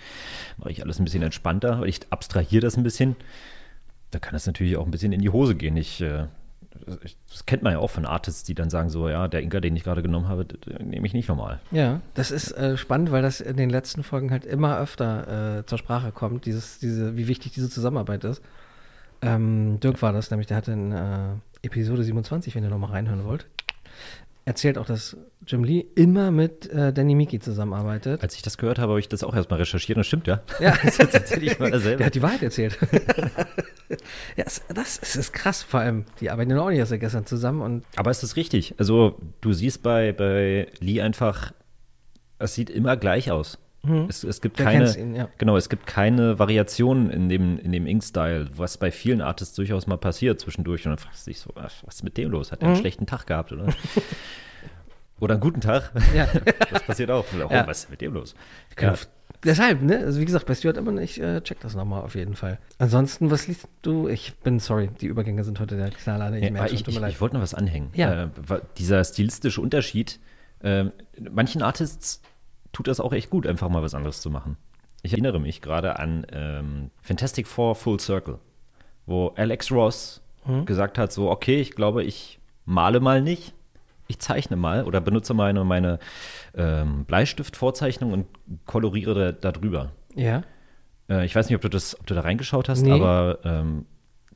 mache ich alles ein bisschen entspannter, weil ich abstrahiere das ein bisschen, da kann das natürlich auch ein bisschen in die Hose gehen. Ich, äh, das kennt man ja auch von Artists, die dann sagen so, ja, der Inka, den ich gerade genommen habe, nehme ich nicht nochmal. Ja, das ist äh, spannend, weil das in den letzten Folgen halt immer öfter äh, zur Sprache kommt, dieses, diese, wie wichtig diese Zusammenarbeit ist. Ähm, Dirk war das nämlich, der hatte in äh, Episode 27, wenn ihr nochmal reinhören wollt, erzählt auch, dass Jim Lee immer mit äh, Danny Miki zusammenarbeitet. Als ich das gehört habe, habe ich das auch erstmal recherchiert und das stimmt, ja. Ja, (laughs) Das erzähle ich mal der selber. hat die Wahrheit erzählt. (laughs) ja, das, das ist krass, vor allem. Die arbeiten ja auch nicht erst seit gestern zusammen und Aber es ist richtig. Also, du siehst bei, bei Lee einfach, es sieht immer gleich aus. Es, es gibt Der keine, ihn, ja. genau, es gibt keine Variationen in dem, in dem Ink-Style, was bei vielen Artists durchaus mal passiert zwischendurch. Und dann fragst du dich so, was ist mit dem los? Hat er einen schlechten Tag gehabt, oder? (laughs) oder einen guten Tag? ja. (laughs) Das passiert auch. Oh, Ja. Was ist mit dem los? Genau. Deshalb, ne? Also wie gesagt, bei Stuart immer, ich äh, check das nochmal auf jeden Fall. Ansonsten, was liest du? Ich bin sorry, die Übergänge sind heute der Knaller. Ich Ja, ich, ich, ich wollte noch was anhängen. Ja. Äh, dieser stilistische Unterschied, äh, manchen Artists tut das auch echt gut, einfach mal was anderes zu machen. Ich erinnere mich gerade an ähm, Fantastic Four Full Circle, wo Alex Ross Hm? gesagt hat, so, okay, ich glaube, ich male mal nicht, ich zeichne mal oder benutze meine, meine ähm, Bleistiftvorzeichnung und koloriere da, drüber. ja. Äh, ich weiß nicht, ob du, das, ob du da reingeschaut hast, Nee. aber ähm,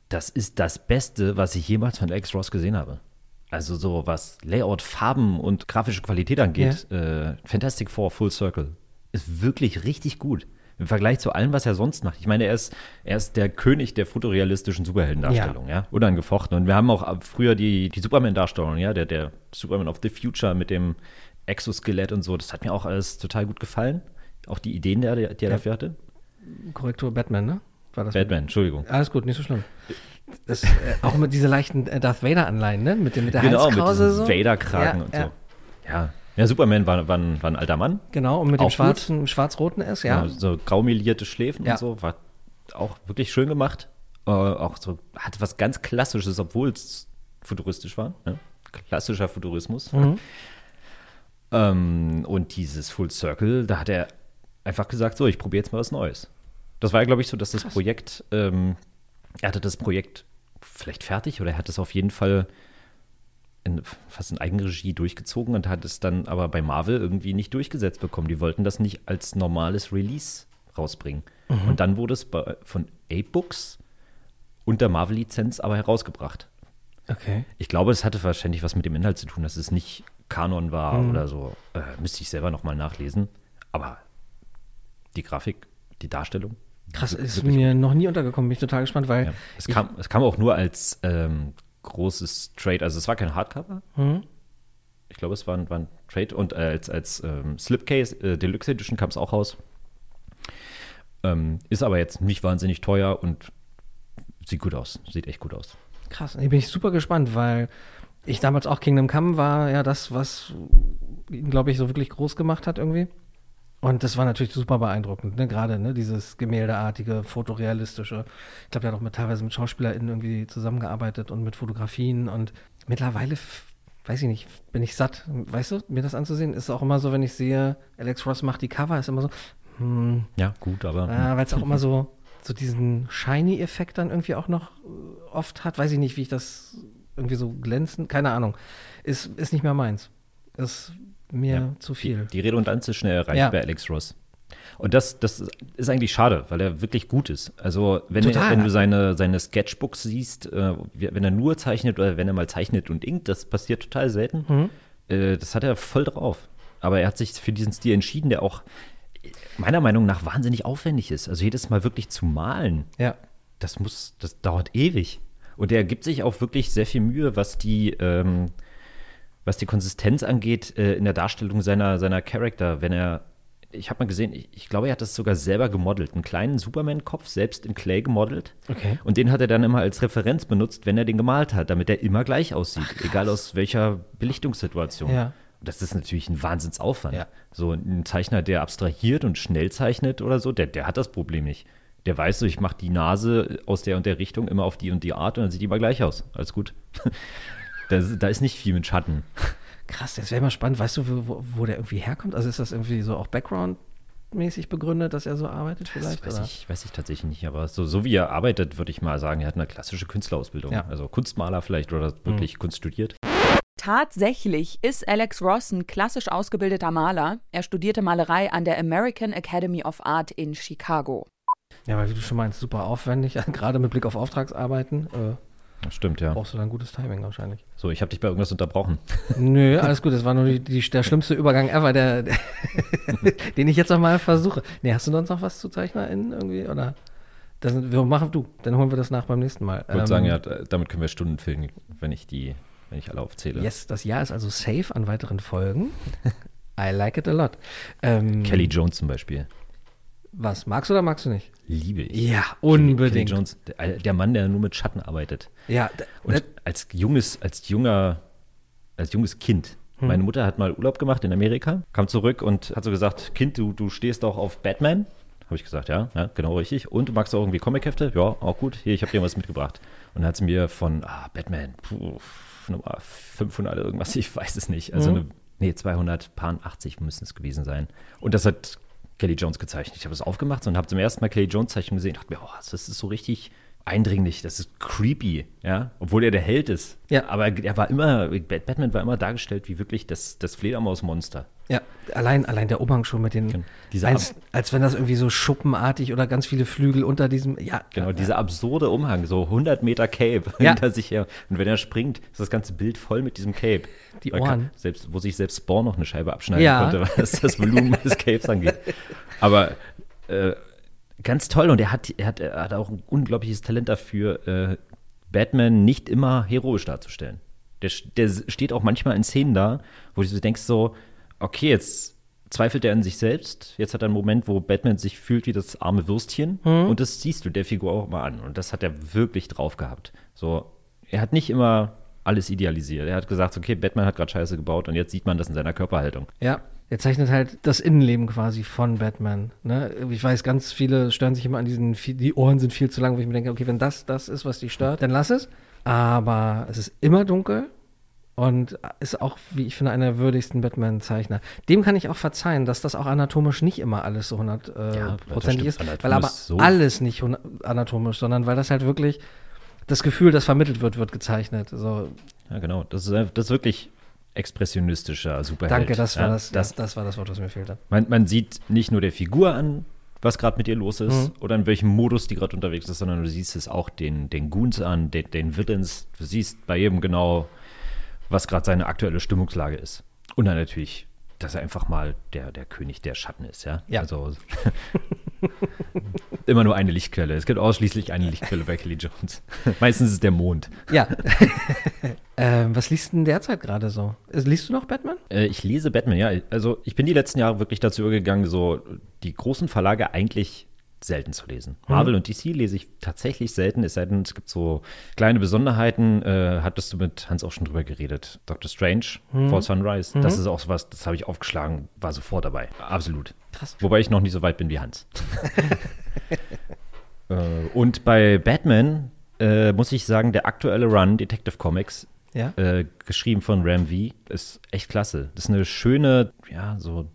das ist das Beste, was ich jemals von Alex Ross gesehen habe. Also so was Layout, Farben und grafische Qualität angeht, äh, Fantastic Four Full Circle ist wirklich richtig gut. Im Vergleich zu allem, was er sonst macht. Ich meine, er ist, er ist der König der fotorealistischen Superheldendarstellung, ja. Unangefochten. Und wir haben auch ab- früher die, die Superman-Darstellung, ja, der, der Superman of the Future mit dem Exoskelett und so. Das hat mir auch alles total gut gefallen. Auch die Ideen, die er, die er dafür hatte. Korrektur Batman, ne? War das Batman, Entschuldigung. Alles gut, nicht so schlimm. Das, äh, auch mit dieser leichten äh, Darth Vader-Anleihen, ne? Mit, dem, mit der Genau, mit Halskrause diesem so. Vader-Kragen Ja, und ja. so. Ja. ja, Superman war, war, ein, war ein alter Mann. Genau, und mit dem Auch schwarzen, schwarz-roten S, ja. Genau, So graumelierte Schläfen Ja. und so. War auch wirklich schön gemacht. Äh, auch so, hatte was ganz Klassisches, obwohl es futuristisch war. Ne? Klassischer Futurismus. Mhm. Ähm, und dieses Full Circle, da hat er einfach gesagt, so, ich probiere jetzt mal was Neues. Das war, glaube ich, so, dass das Projekt, ähm, er hatte das Projekt vielleicht fertig oder er hat es auf jeden Fall in, fast in Eigenregie durchgezogen und hat es dann aber bei Marvel irgendwie nicht durchgesetzt bekommen. Die wollten das nicht als normales Release rausbringen. Und dann wurde es bei, von A-Books unter Marvel-Lizenz aber herausgebracht. Okay. Ich glaube, es hatte wahrscheinlich was mit dem Inhalt zu tun, dass es nicht Kanon war oder so. Äh, müsste ich selber nochmal nachlesen. Aber die Grafik, die Darstellung. Krass, wir- ist wirklich mir noch nie untergekommen. Bin ich total gespannt, weil ja. Es, kam, es kam auch nur als ähm, großes Trade, also es war kein Hardcover. Mhm. Ich glaube, es war ein, war ein Trade und äh, als, als ähm, Slipcase äh, Deluxe Edition kam es auch raus. Ähm, ist aber jetzt nicht wahnsinnig teuer und sieht gut aus. Sieht echt gut aus. Krass, ich bin ich super gespannt, weil ich damals auch Kingdom Come war ja das, was ihn, glaube ich, so wirklich groß gemacht hat irgendwie. Und das war natürlich super beeindruckend, ne? gerade ne? dieses gemäldeartige, fotorealistische. Ich glaube, der hat auch mit, teilweise mit SchauspielerInnen irgendwie zusammengearbeitet und mit Fotografien. Und mittlerweile, weiß ich nicht, bin ich satt, weißt du, mir das anzusehen. Ist auch immer so, wenn ich sehe, Alex Ross macht die Cover, ist immer so, hm, Ja, gut, aber ja, weil es auch immer (laughs) so, so diesen Shiny-Effekt dann irgendwie auch noch äh, oft hat. Weiß ich nicht, wie ich das irgendwie so glänzend, keine Ahnung. Ist, ist nicht mehr meins. Ist mir Ja, zu viel. Die Redundanz ist schnell erreicht Ja. bei Alex Ross. Und das, das ist eigentlich schade, weil er wirklich gut ist. Also, wenn, er, wenn du seine, seine Sketchbooks siehst, äh, wenn er nur zeichnet oder wenn er mal zeichnet und inkt, das passiert total selten. Mhm. Äh, das hat er voll drauf. Aber er hat sich für diesen Stil entschieden, der auch meiner Meinung nach wahnsinnig aufwendig ist. Also jedes Mal wirklich zu malen, ja. das muss, das dauert ewig. Und er gibt sich auch wirklich sehr viel Mühe, was die, ähm, was die Konsistenz angeht äh, in der Darstellung seiner, seiner Charakter. Wenn er, ich habe mal gesehen, ich, ich glaube, er hat das sogar selber gemodelt, einen kleinen Superman-Kopf selbst in Clay gemodelt. Okay. Und den hat er dann immer als Referenz benutzt, wenn er den gemalt hat, damit er immer gleich aussieht, egal aus welcher Belichtungssituation. Ja. Und das ist natürlich ein Wahnsinnsaufwand. Ja. So ein Zeichner, der abstrahiert und schnell zeichnet oder so, der, der hat das Problem nicht. Der weiß so, ich mache die Nase aus der und der Richtung immer auf die und die Art und dann sieht die immer gleich aus. Alles gut. (laughs) da, ist- da ist nicht viel mit Schatten. Krass, das wäre mal spannend. Weißt du, wo, wo der irgendwie herkommt? Also ist das irgendwie so auch Background-mäßig begründet, dass er so arbeitet vielleicht? Das weiß oder? ich, weiß ich tatsächlich nicht, aber so, so wie er arbeitet, würde ich mal sagen, er hat eine klassische Künstlerausbildung. Ja. Also Kunstmaler vielleicht oder wirklich Kunst studiert. Tatsächlich ist Alex Ross ein klassisch ausgebildeter Maler. Er studierte Malerei an der American Academy of Art in Chicago. Ja, weil wie du schon meinst, super aufwendig, (laughs) gerade mit Blick auf Auftragsarbeiten. Äh, Das stimmt, ja. Brauchst du dann gutes Timing wahrscheinlich. So, ich habe dich bei irgendwas unterbrochen. (laughs) Nö, alles gut. Das war nur die, die, der schlimmste Übergang ever, der, der (laughs) den ich jetzt noch mal versuche. Nee, hast du sonst noch was zu ZeichnerInnen irgendwie? Oder? Das, wir machen du, dann holen wir das nach beim nächsten Mal. Ich würde sagen, ja, damit können wir Stunden füllen, wenn ich die, wenn ich alle aufzähle. Yes, das Jahr ist also safe an weiteren Folgen. (laughs) I like it a lot. Ähm, Kelly Jones zum Beispiel. Was, magst du oder magst du nicht? Liebe ich. Ja, unbedingt. Jones, der, Mann, der nur mit Schatten arbeitet. Ja, Und als junges, als junger, als junges Kind. Hm. Meine Mutter hat mal Urlaub gemacht in Amerika, kam zurück und hat so gesagt, Kind, du, du stehst auch auf Batman. Habe ich gesagt, ja, ja, genau richtig. Und du magst auch irgendwie Comichefte? Ja, auch gut. Hier, ich habe dir was mitgebracht. Und dann hat sie mir von ah, Batman, puh, Nummer 500 oder irgendwas, ich weiß es nicht. Also, Mhm. eine, nee, 280 müssen es gewesen sein. Und das hat Kelly Jones gezeichnet. Ich habe es aufgemacht und habe zum ersten Mal Kelly Jones Zeichnung gesehen und dachte mir, oh, das ist so richtig eindringlich, das ist creepy, ja, obwohl er der Held ist. Ja. Aber er war immer, Bat- Batman war immer dargestellt wie wirklich das, das Fledermausmonster. Ja, allein, allein der Umhang schon mit den, Genau. Dieser als, als wenn das irgendwie so schuppenartig oder ganz viele Flügel unter diesem, ja. Genau, dieser absurde Umhang, so 100 Meter Cape (laughs) Ja. hinter sich her. Und wenn er springt, ist das ganze Bild voll mit diesem Cape. (laughs) Die Ohren. Kann, selbst, wo sich selbst Spawn noch eine Scheibe abschneiden Ja. konnte, (laughs) was das Volumen des Capes angeht. Aber äh, ganz toll und er hat, er, hat, er hat auch ein unglaubliches Talent dafür, äh, Batman nicht immer heroisch darzustellen. Der, der steht auch manchmal in Szenen da, wo du so denkst so, okay, jetzt zweifelt er an sich selbst. Jetzt hat er einen Moment, wo Batman sich fühlt wie das arme Würstchen. Und das siehst du der Figur auch mal an. Und das hat er wirklich drauf gehabt. So, er hat nicht immer alles idealisiert. Er hat gesagt, okay, Batman hat gerade Scheiße gebaut und jetzt sieht man das in seiner Körperhaltung. Ja, er zeichnet halt das Innenleben quasi von Batman. Ne? Ich weiß, ganz viele stören sich immer an diesen, die Ohren sind viel zu lang, wo ich mir denke, okay, wenn das das ist, was dich stört, dann lass es. Aber es ist immer dunkel und ist auch, wie ich finde, einer der würdigsten Batman-Zeichner. Dem kann ich auch verzeihen, dass das auch anatomisch nicht immer alles so Ja, hundertprozentig das ist, stimmt. weil aber Anatomisch so. alles nicht anatomisch, sondern weil das halt wirklich das Gefühl, das vermittelt wird, wird gezeichnet. So, Ja, genau. Das ist, das ist wirklich expressionistischer Superheld. danke, das war ja, das, das, das, das war das Wort, was mir fehlte. Man, man sieht nicht nur der Figur an, was gerade mit ihr los ist Mhm. oder in welchem Modus die gerade unterwegs ist, sondern du siehst es auch den, den Goons an, den, den Villains. Du siehst bei jedem genau, was gerade seine aktuelle Stimmungslage ist. Und dann natürlich, dass er einfach mal der, der König der Schatten ist, ja. Ja. Also (laughs) immer nur eine Lichtquelle. Es gibt ausschließlich eine Lichtquelle bei Kelly Jones. (laughs) Meistens ist es der Mond. Ja. (laughs) ähm, was liest du denn derzeit gerade so? Äh, Liest du noch Batman? Äh, ich lese Batman, ja. Also ich bin die letzten Jahre wirklich dazu übergegangen, so die großen Verlage eigentlich selten zu lesen. Marvel und DC lese ich tatsächlich selten, es sei denn, es gibt so kleine Besonderheiten. Äh, hattest du mit Hans auch schon drüber geredet. Doctor Strange, Fall Sunrise, das ist auch sowas, das habe ich aufgeschlagen, war sofort dabei. Absolut. Krass. Wobei ich noch nicht so weit bin wie Hans. (laughs) äh, und bei Batman äh, muss ich sagen, der aktuelle Run Detective Comics Ja. äh, geschrieben von Ram V. Ist echt klasse. Das ist eine schöne, ja, so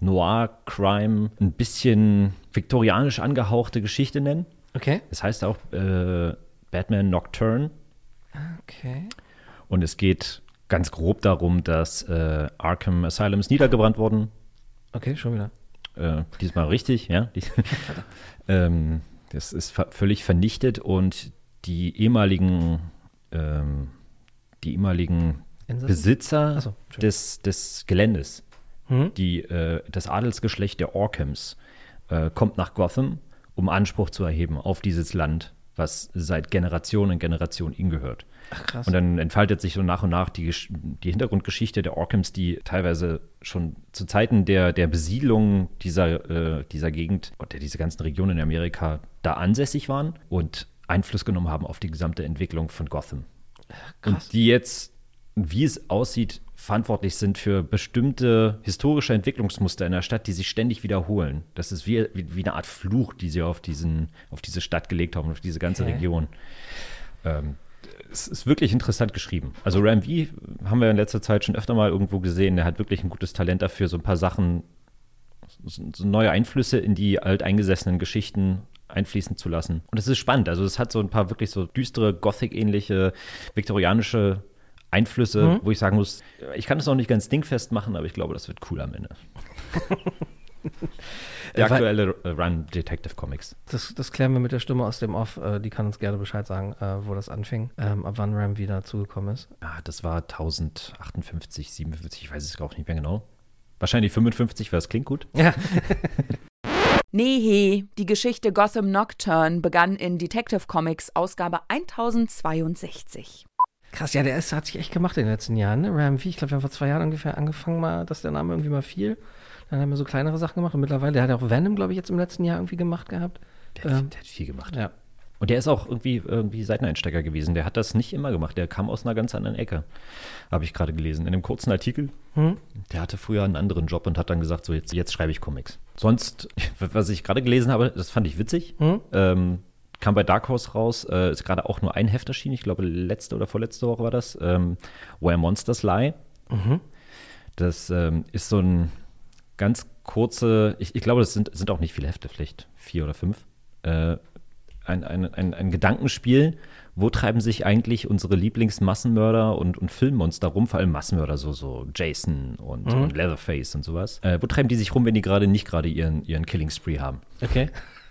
Noir-Crime, ein bisschen viktorianisch angehauchte Geschichte nennen. Okay. Es heißt auch äh, Batman Nocturne. Okay. Und es geht ganz grob darum, dass äh, Arkham Asylum ist niedergebrannt worden. Okay, schon wieder. Äh, diesmal richtig, ja. (laughs) Ähm, das ist ver völlig vernichtet und die ehemaligen, ähm, die ehemaligen Insassen? Besitzer so, des, des Geländes, Hm? die, äh, das Adelsgeschlecht der Orkhams, äh, kommt nach Gotham, um Anspruch zu erheben auf dieses Land, was seit Generationen und Generationen ihnen gehört. Ach krass. Und dann entfaltet sich so nach und nach die, die Hintergrundgeschichte der Orkhams, die teilweise schon zu Zeiten der, der Besiedlung dieser, äh, dieser Gegend und der, diese ganzen Regionen in Amerika da ansässig waren und Einfluss genommen haben auf die gesamte Entwicklung von Gotham. Und die jetzt, wie es aussieht, verantwortlich sind für bestimmte historische Entwicklungsmuster in der Stadt, die sich ständig wiederholen. Das ist wie, wie, wie eine Art Fluch, die sie auf, diesen, auf diese Stadt gelegt haben, auf diese ganze Okay. Region. Ähm, es ist wirklich interessant geschrieben. Also Ram V haben wir in letzter Zeit schon öfter mal irgendwo gesehen. Der hat wirklich ein gutes Talent dafür, so ein paar Sachen, so, so neue Einflüsse in die alteingesessenen Geschichten einfließen zu lassen. Und es ist spannend. Also es hat so ein paar wirklich so düstere, Gothic-ähnliche, viktorianische Einflüsse, wo ich sagen muss, ich kann es noch nicht ganz dingfest machen, aber ich glaube, das wird cool am Ende. Der (laughs) Äh, aktuelle äh, Run Detective Comics. Das, das klären wir mit der Stimme aus dem Off. Äh, die kann uns gerne Bescheid sagen, wo das anfing, ähm, ab wann Ram wieder zugekommen ist. Ah, das war 1058, 57, ich weiß es auch nicht mehr genau. Wahrscheinlich 55, weil es klingt gut. Ja, (laughs) Nee, he, die Geschichte Gotham Nocturne begann in Detective Comics Ausgabe 1062. krass. Ja, der ist, hat sich echt gemacht in den letzten Jahren. Ne? Ram V, ich glaube, wir haben vor zwei Jahren ungefähr angefangen, mal, dass der Name irgendwie mal fiel. Dann haben wir so kleinere Sachen gemacht und mittlerweile, der hat ja auch Venom, glaube ich, jetzt im letzten Jahr irgendwie gemacht gehabt. Der, hat- Ähm, der hat viel gemacht. Ja. Und der ist auch irgendwie, irgendwie Seiteneinsteiger gewesen. Der hat das nicht immer gemacht. Der kam aus einer ganz anderen Ecke. Habe ich gerade gelesen. In einem kurzen Artikel. Hm? Der hatte früher einen anderen Job und hat dann gesagt, so jetzt, jetzt schreibe ich Comics. Sonst, (laughs) was ich gerade gelesen habe, das fand ich witzig. Hm? Ähm, kam bei Dark Horse raus, äh, ist gerade auch nur ein Heft erschienen, ich glaube letzte oder vorletzte Woche war das, ähm, Where Monsters Lie. Mhm. Das ähm, ist so ein ganz kurze, ich, ich glaube, das sind, sind auch nicht viele Hefte, vielleicht vier oder fünf. Äh, ein, ein, ein, ein Gedankenspiel, wo treiben sich eigentlich unsere Lieblingsmassenmörder und, und Filmmonster rum, vor allem Massenmörder, so, so Jason und, und Leatherface und sowas. Äh, wo treiben die sich rum, wenn die gerade nicht gerade ihren, ihren Killing Spree haben? Okay.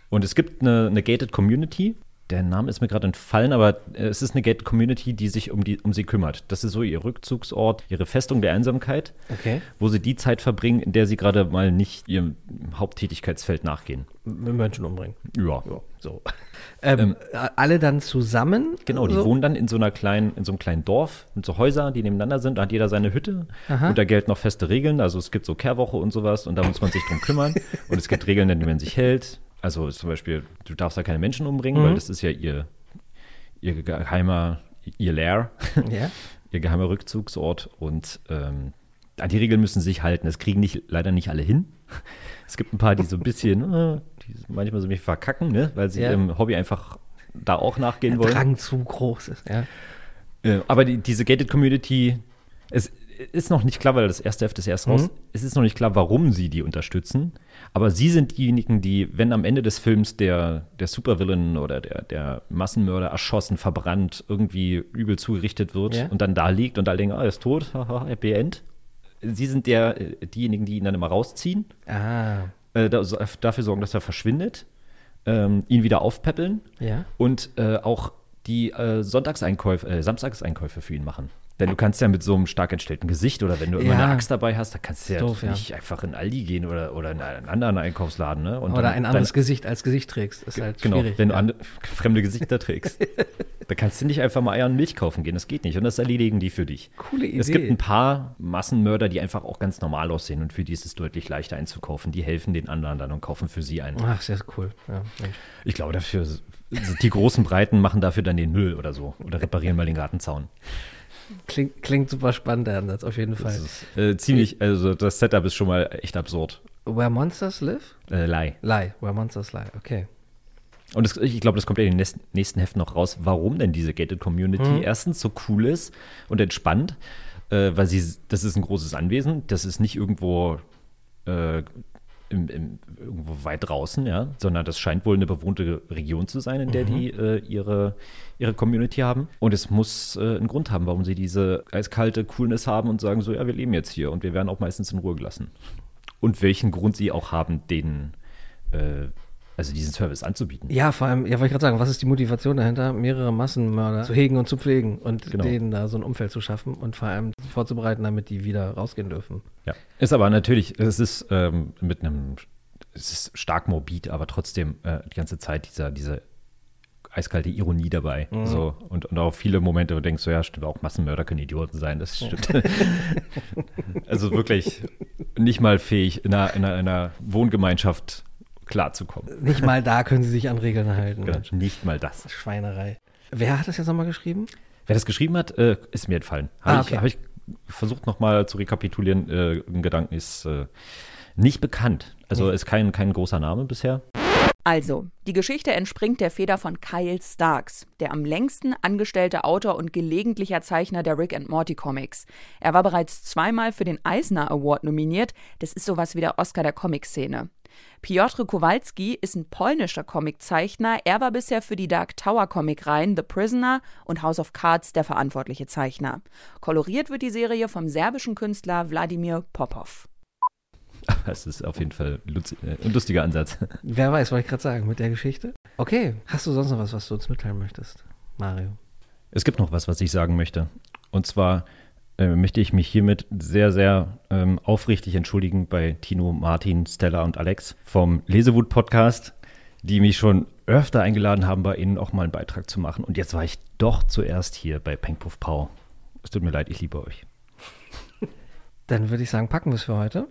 Und es gibt eine, eine gated Community. Der Name ist mir gerade entfallen, aber äh, es ist eine gated Community, die sich um, die, um sie kümmert. Das ist so ihr Rückzugsort, ihre Festung der Einsamkeit, Okay. wo sie die Zeit verbringen, in der sie gerade mal nicht ihrem Haupttätigkeitsfeld nachgehen. Mit Menschen umbringen. Ja. Ja, so. Ähm, alle dann zusammen? Genau, die so? wohnen dann in so einer kleinen, in so einem kleinen Dorf mit so Häusern, die nebeneinander sind. Da hat jeder seine Hütte Aha. und da gelten noch feste Regeln. Also es gibt so Kehrwoche und sowas und da muss man sich drum kümmern. (laughs) Und es gibt Regeln, an die man sich hält. Also zum Beispiel, du darfst da keine Menschen umbringen, Mhm. weil das ist ja ihr, ihr geheimer, ihr Lair, (laughs) Ja. ihr geheimer Rückzugsort. Und ähm, an die Regeln müssen sie sich halten. Das kriegen nicht, leider nicht alle hin. (laughs) Es gibt ein paar, die so ein bisschen, (laughs) äh, die manchmal so ein bisschen verkacken, ne? weil sie Ja. ihrem Hobby einfach da auch nachgehen Der wollen. Drang zu groß ist, ja. Äh, aber die, diese Gated Community, es ist noch nicht klar, weil das erste Heft ist erst raus, es ist noch nicht klar, warum sie die unterstützen. Aber sie sind diejenigen, die, wenn am Ende des Films der, der Supervillain oder der, der Massenmörder erschossen, verbrannt, irgendwie übel zugerichtet wird Ja. und dann da liegt und alle denken, ah, er ist tot, (laughs) haha, Happy End. Sie sind der, äh, diejenigen, die ihn dann immer rausziehen, Ah, äh, da, dafür sorgen, dass er verschwindet, ähm, ihn wieder aufpäppeln ja. und äh, auch die äh, Sonntagseinkäufe, äh, Samstagseinkäufe für ihn machen. Denn du kannst ja mit so einem stark entstellten Gesicht oder wenn du immer Ja. eine Axt dabei hast, dann kannst du ja Doof, ja. nicht einfach in Aldi gehen oder, oder in einen anderen Einkaufsladen. Ne? Oder dann- ein anderes dann, Gesicht als Gesicht trägst, ist halt Genau, schwierig. wenn du ja. (laughs) fremde Gesichter trägst. (laughs) da kannst du nicht einfach mal Eier und Milch kaufen gehen, das geht nicht. Und das erledigen die für dich. Coole Idee. Es gibt ein paar Massenmörder, die einfach auch ganz normal aussehen und für die ist es deutlich leichter einzukaufen. Die helfen den anderen dann und kaufen für sie ein. Ach, sehr cool. Ja. Ich glaube, dafür, die großen Breiten machen dafür dann den Müll oder so. Oder reparieren mal den Gartenzaun. Klingt, klingt super spannend, der Ansatz, auf jeden Fall. Das ist äh, ziemlich, also das Setup ist schon mal echt absurd. Where Monsters Live? Äh, Lie. Lie. Where Monsters Lie, okay. Und das, ich glaube, das kommt ja in den nächsten, nächsten Heften noch raus, warum denn diese Gated Community erstens so cool ist und entspannt, äh, weil sie, das ist ein großes Anwesen, das ist nicht irgendwo, äh, im, im, irgendwo weit draußen, ja, sondern das scheint wohl eine bewohnte Region zu sein, in der die äh, ihre, ihre Community haben. Und es muss äh, einen Grund haben, warum sie diese eiskalte Coolness haben und sagen so, ja, wir leben jetzt hier und wir werden auch meistens in Ruhe gelassen. Und welchen Grund sie auch haben, den, äh, also diesen Service anzubieten. Ja, vor allem, ja, wollte ich gerade sagen, was ist die Motivation dahinter, mehrere Massenmörder zu hegen und zu pflegen und Genau. denen da so ein Umfeld zu schaffen und vor allem vorzubereiten, damit die wieder rausgehen dürfen. Ja. Ist aber natürlich, es ist ähm, mit einem, es ist stark morbid, aber trotzdem äh, die ganze Zeit dieser, diese eiskalte Ironie dabei. So, und, und auch viele Momente, wo du denkst, so ja, stimmt, auch Massenmörder können Idioten sein, das stimmt. (laughs) also wirklich nicht mal fähig, in einer, in einer, einer Wohngemeinschaft klarzukommen. Nicht mal da können sie sich an Regeln halten. Genau, nicht mal das. Schweinerei. Wer hat das jetzt nochmal geschrieben? Wer das geschrieben hat, äh, ist mir entfallen. Habe Ah, ich, okay. hab ich versucht nochmal zu rekapitulieren. Äh, ein Gedanken ist äh, nicht bekannt. Also ist kein, kein großer Name bisher. Also, die Geschichte entspringt der Feder von Kyle Starks, der am längsten angestellte Autor und gelegentlicher Zeichner der Rick and Morty Comics. Er war bereits zweimal für den Eisner Award nominiert. Das ist sowas wie der Oscar der Comic-Szene. Piotr Kowalski ist ein polnischer Comiczeichner. Er war bisher für die Dark Tower Comicreihen The Prisoner und House of Cards der verantwortliche Zeichner. Koloriert wird die Serie vom serbischen Künstler Wladimir Popov. Aber es ist auf jeden Fall äh, ein lustiger Ansatz. Wer weiß, wollte ich gerade sagen, mit der Geschichte. Okay, hast du sonst noch was, was du uns mitteilen möchtest, Mario? Es gibt noch was, was ich sagen möchte. Und zwar äh, möchte ich mich hiermit sehr, sehr ähm, aufrichtig entschuldigen bei Tino, Martin, Stella und Alex vom Lesewut-Podcast, die mich schon öfter eingeladen haben, bei ihnen auch mal einen Beitrag zu machen. Und jetzt war ich doch zuerst hier bei Peng Puff Pau. Es tut mir leid, ich liebe euch. (laughs) Dann würde ich sagen, packen wir es für heute.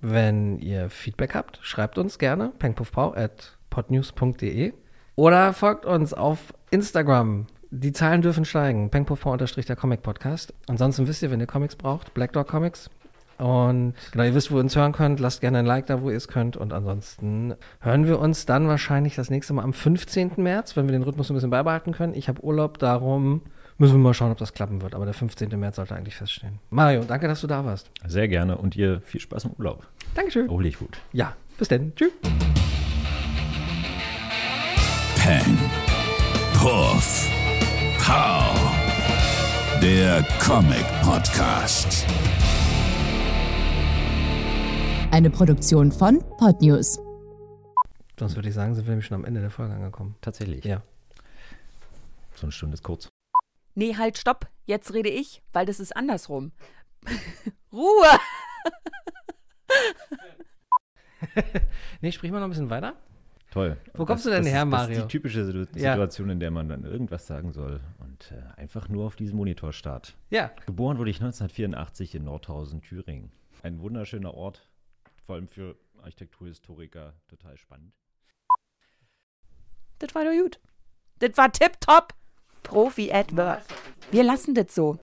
Wenn ihr Feedback habt, schreibt uns gerne pengpuffpau at podnews.de oder folgt uns auf Instagram. Die Zahlen dürfen steigen. pengpuffpau unterstrich der Comic Podcast. Ansonsten wisst ihr, wenn ihr Comics braucht, Black Dog Comics. Und genau, ihr wisst, wo ihr uns hören könnt. Lasst gerne ein Like da, wo ihr es könnt. Und ansonsten hören wir uns dann wahrscheinlich das nächste Mal am 15. März, wenn wir den Rhythmus ein bisschen beibehalten können. Ich habe Urlaub, darum müssen wir mal schauen, ob das klappen wird. Aber der 15. März sollte eigentlich feststehen. Mario, danke, dass du da warst. Sehr gerne und ihr viel Spaß im Urlaub. Dankeschön. Erhol dich gut. Ja, bis dann. Tschüss. Peng. Puff. Pow. Der Comic Podcast. Eine Produktion von Podnews. Sonst würde ich sagen, sind wir nämlich schon am Ende der Folge angekommen. Tatsächlich. Ja. So eine Stunde ist kurz. Nee, halt, stopp. Jetzt rede ich, weil das ist andersrum. (laughs) Ruhe! (laughs) Nee, sprich mal noch ein bisschen weiter. Toll. Wo kommst du denn her, ist, Das ist Mario? die typische Situ- Ja. Situation, in der man dann irgendwas sagen soll und äh, einfach nur auf diesen Monitor starrt. Ja. Geboren wurde ich 1984 in Nordhausen, Thüringen. Ein wunderschöner Ort, vor allem für Architekturhistoriker total spannend. Das war doch gut. Das war tipptopp. Profi at work. Wir lassen das so.